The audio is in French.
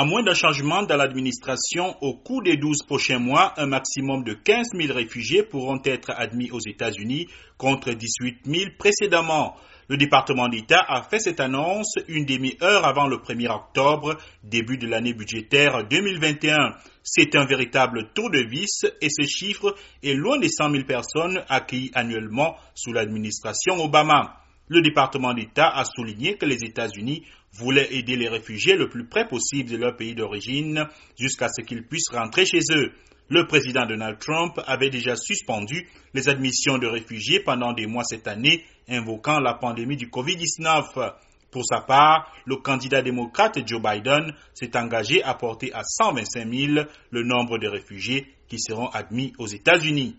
À moins d'un changement dans l'administration, au cours des 12 prochains mois, un maximum de 15 000 réfugiés pourront être admis aux États-Unis contre 18 000 précédemment. Le département d'État a fait cette annonce une demi-heure avant le 1er octobre, début de l'année budgétaire 2021. C'est un véritable tour de vis et ce chiffre est loin des 100 000 personnes accueillies annuellement sous l'administration Obama. Le département d'État a souligné que les États-Unis voulaient aider les réfugiés le plus près possible de leur pays d'origine jusqu'à ce qu'ils puissent rentrer chez eux. Le président Donald Trump avait déjà suspendu les admissions de réfugiés pendant des mois cette année, invoquant la pandémie du Covid-19. Pour sa part, le candidat démocrate Joe Biden s'est engagé à porter à 125 000 le nombre de réfugiés qui seront admis aux États-Unis.